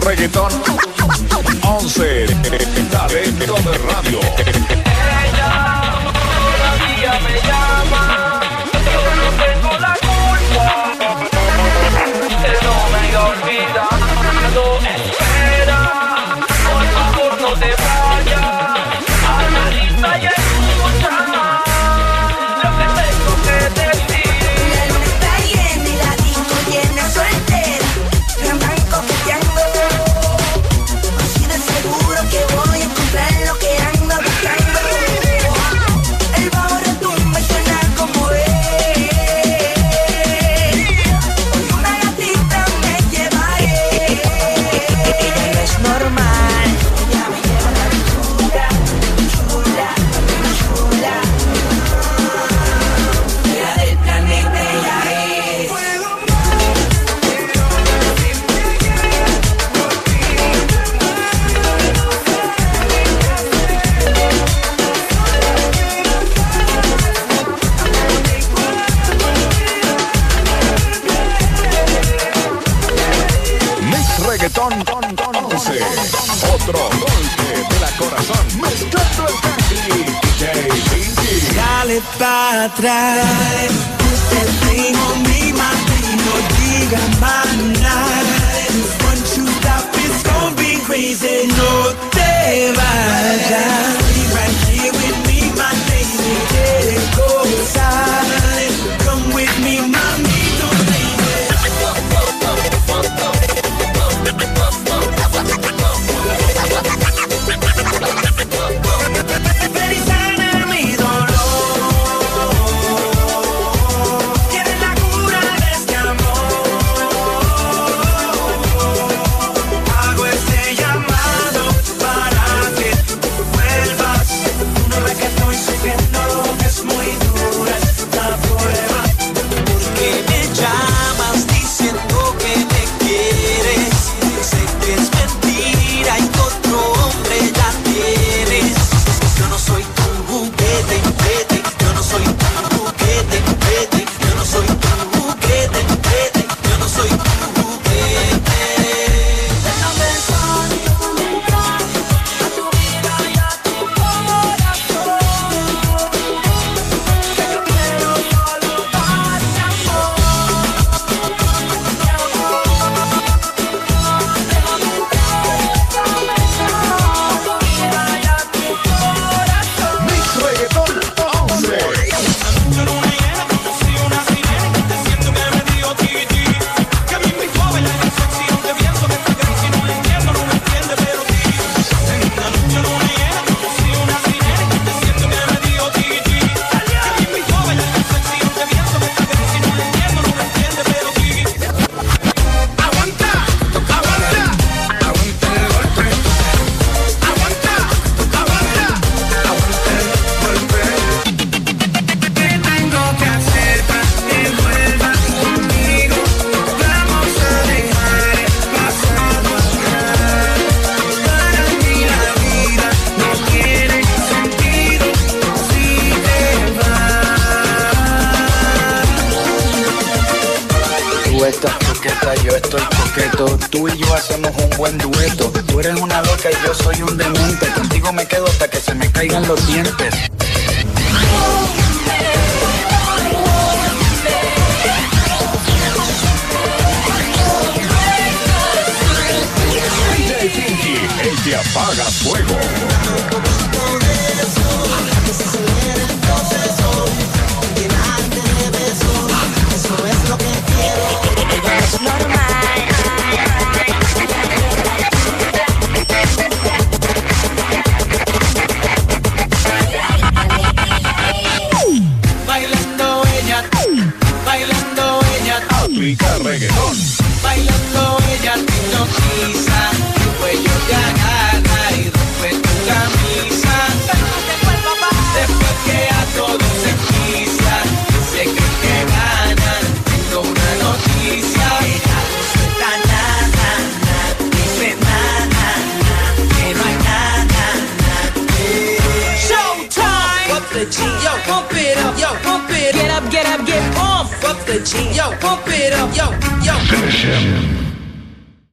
reggaetón. 11 eh, eh, de Radio. para atrás. Dale, usted mi martino, diga maná. yo estoy coqueto. Tú y yo hacemos un buen dueto. Tú eres una loca y yo soy un demente. Contigo me quedo hasta que se me caigan los dientes. el que apaga fuego. Bailando ella te hipnotiza, tu cuello te agarra y rompe tu camisa. Después que a todos se quisa, se cree que ganan, tengo una noticia. Ella no suelta nada, na, dice nada, na, que no hay nada, na. Showtime. Yo, pump it up. Yo, yo. Finish him.